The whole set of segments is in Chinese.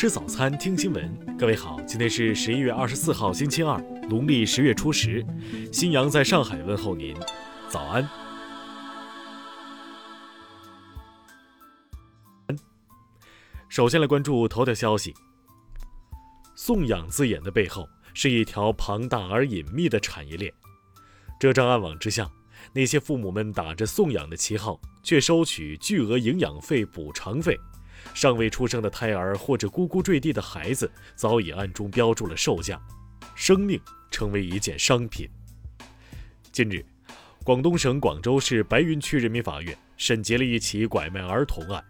吃早餐，听新闻。各位好，今天是十一月二十四号，星期二，农历十月初十。新阳在上海问候您，早安。首先来关注头条消息。送养字眼的背后是一条庞大而隐秘的产业链。这张暗网之下，那些父母们打着送养的旗号，却收取巨额营养费、补偿费。尚未出生的胎儿或者呱呱坠地的孩子，早已暗中标注了售价，生命成为一件商品。近日，广东省广州市白云区人民法院审结了一起拐卖儿童案，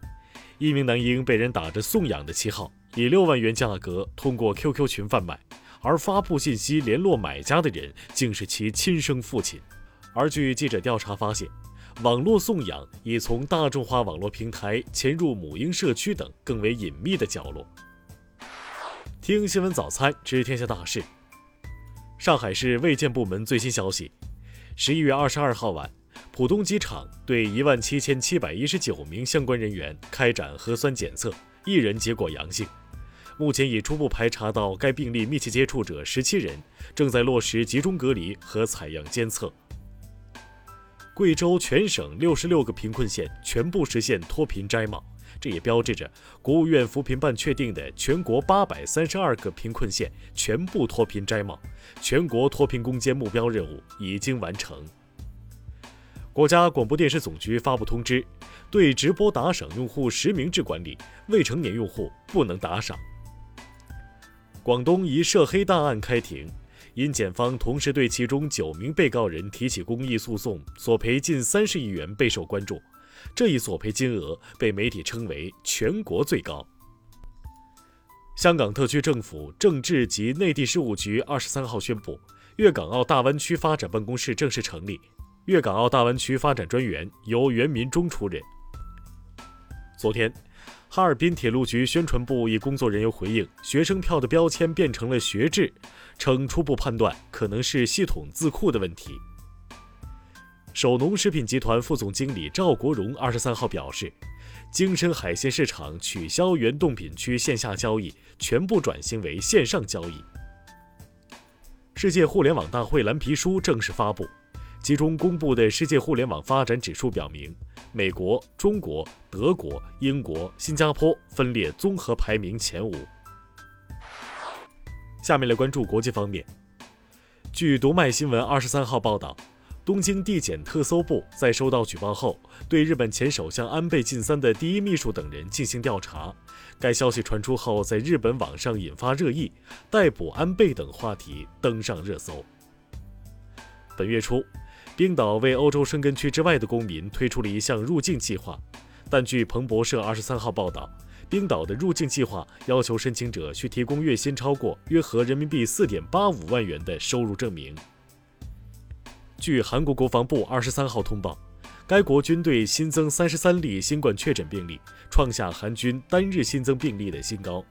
一名男婴被人打着送养的旗号，以六万元价格通过 QQ 群贩卖，而发布信息联络买家的人竟是其亲生父亲。而据记者调查发现，网络送养已从大众化网络平台潜入母婴社区等更为隐秘的角落。听新闻早餐知天下大事。上海市卫健部门最新消息：十一月二十二号晚，浦东机场对一万七千七百一十九名相关人员开展核酸检测，一人结果阳性。目前已初步排查到该病例密切接触者十七人，正在落实集中隔离和采样监测。贵州全省六十六个贫困县全部实现脱贫摘帽，这也标志着国务院扶贫办确定的全国八百三十二个贫困县全部脱贫摘帽，全国脱贫攻坚目标任务已经完成。国家广播电视总局发布通知，对直播打赏用户实名制管理，未成年用户不能打赏。广东一涉黑大案开庭。因检方同时对其中九名被告人提起公益诉讼，索赔近三十亿元备受关注。这一索赔金额被媒体称为全国最高。香港特区政府政治及内地事务局二十三号宣布，粤港澳大湾区发展办公室正式成立，粤港澳大湾区发展专员由袁民忠出任。昨天。哈尔滨铁路局宣传部一工作人员回应，学生票的标签变成了“学制”，称初步判断可能是系统字库的问题。首农食品集团副总经理赵国荣二十三号表示，京深海鲜市场取消原冻品区线下交易，全部转型为线上交易。世界互联网大会蓝皮书正式发布。其中公布的世界互联网发展指数表明，美国、中国、德国、英国、新加坡分列综合排名前五。下面来关注国际方面。据读卖新闻二十三号报道，东京地检特搜部在收到举报后，对日本前首相安倍晋三的第一秘书等人进行调查。该消息传出后，在日本网上引发热议，逮捕安倍等话题登上热搜。本月初。冰岛为欧洲申根区之外的公民推出了一项入境计划，但据彭博社二十三号报道，冰岛的入境计划要求申请者需提供月薪超过约合人民币四点八五万元的收入证明。据韩国国防部二十三号通报，该国军队新增三十三例新冠确诊病例，创下韩军单日新增病例的新高。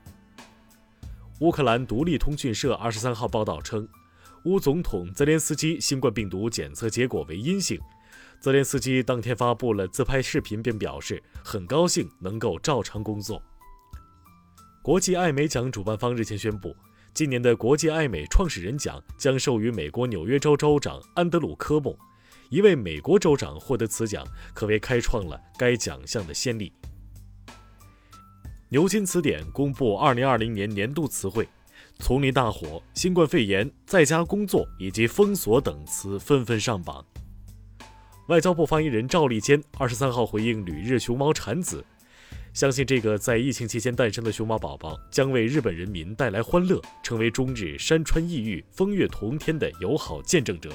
乌克兰独立通讯社二十三号报道称。乌总统泽连斯基新冠病毒检测结果为阴性。泽连斯基当天发布了自拍视频，并表示很高兴能够照常工作。国际艾美奖主办方日前宣布，今年的国际艾美创始人奖将授予美国纽约州州长安德鲁·科莫。一位美国州长获得此奖，可谓开创了该奖项的先例。牛津词典公布2020年年度词汇。丛林大火、新冠肺炎、在家工作以及封锁等词纷纷上榜。外交部发言人赵立坚二十三号回应旅日熊猫产子，相信这个在疫情期间诞生的熊猫宝宝将为日本人民带来欢乐，成为中日山川异域、风月同天的友好见证者。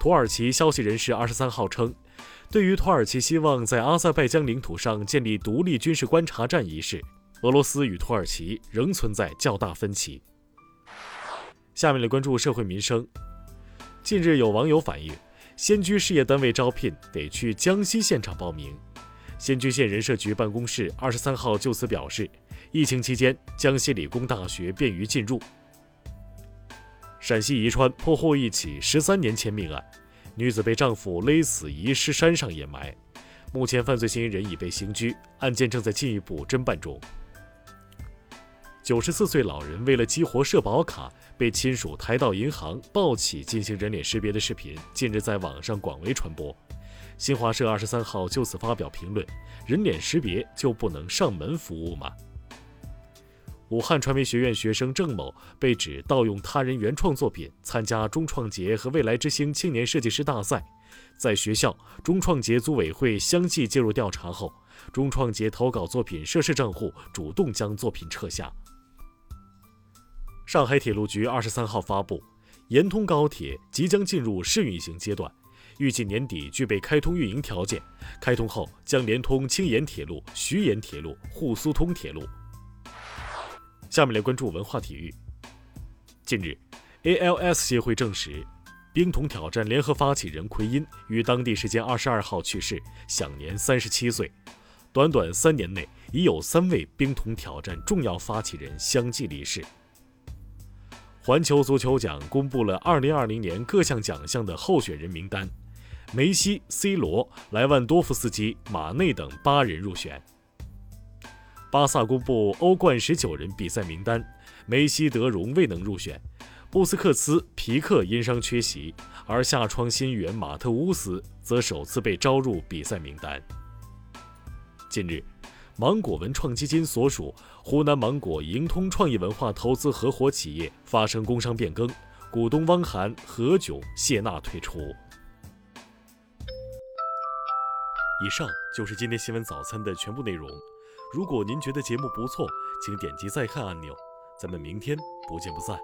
土耳其消息人士二十三号称，对于土耳其希望在阿塞拜疆领土上建立独立军事观察站一事。俄罗斯与土耳其仍存在较大分歧。下面来关注社会民生。近日有网友反映，仙居事业单位招聘得去江西现场报名。仙居县人社局办公室二十三号就此表示，疫情期间江西理工大学便于进入。陕西宜川破获一起十三年前命案，女子被丈夫勒死遗尸山上掩埋，目前犯罪嫌疑人已被刑拘，案件正在进一步侦办中。九十四岁老人为了激活社保卡，被亲属抬到银行抱起进行人脸识别的视频，近日在网上广为传播。新华社二十三号就此发表评论：人脸识别就不能上门服务吗？武汉传媒学院学生郑某被指盗用他人原创作品参加中创节和未来之星青年设计师大赛，在学校中创节组委会相继介入调查后，中创节投稿作品涉事账户主动将作品撤下。上海铁路局二十三号发布，延通高铁即将进入试运行阶段，预计年底具备开通运营条件，开通后将连通青盐铁路、徐盐铁路、沪苏通铁路。下面来关注文化体育。近日，ALS 协会证实，冰桶挑战联合发起人奎因于当地时间二十二号去世，享年三十七岁。短短三年内，已有三位冰桶挑战重要发起人相继离世。环球足球奖公布了二零二零年各项奖项的候选人名单，梅西、C 罗、莱万多夫斯基、马内等八人入选。巴萨公布欧冠十九人比赛名单，梅西、德容未能入选，布斯克茨、皮克因伤缺席，而夏窗新援马特乌斯则首次被招入比赛名单。近日，芒果文创基金所属湖南芒果盈通创意文化投资合伙企业发生工商变更，股东汪涵、何炅、谢娜退出。以上就是今天新闻早餐的全部内容。如果您觉得节目不错，请点击再看按钮。咱们明天不见不散。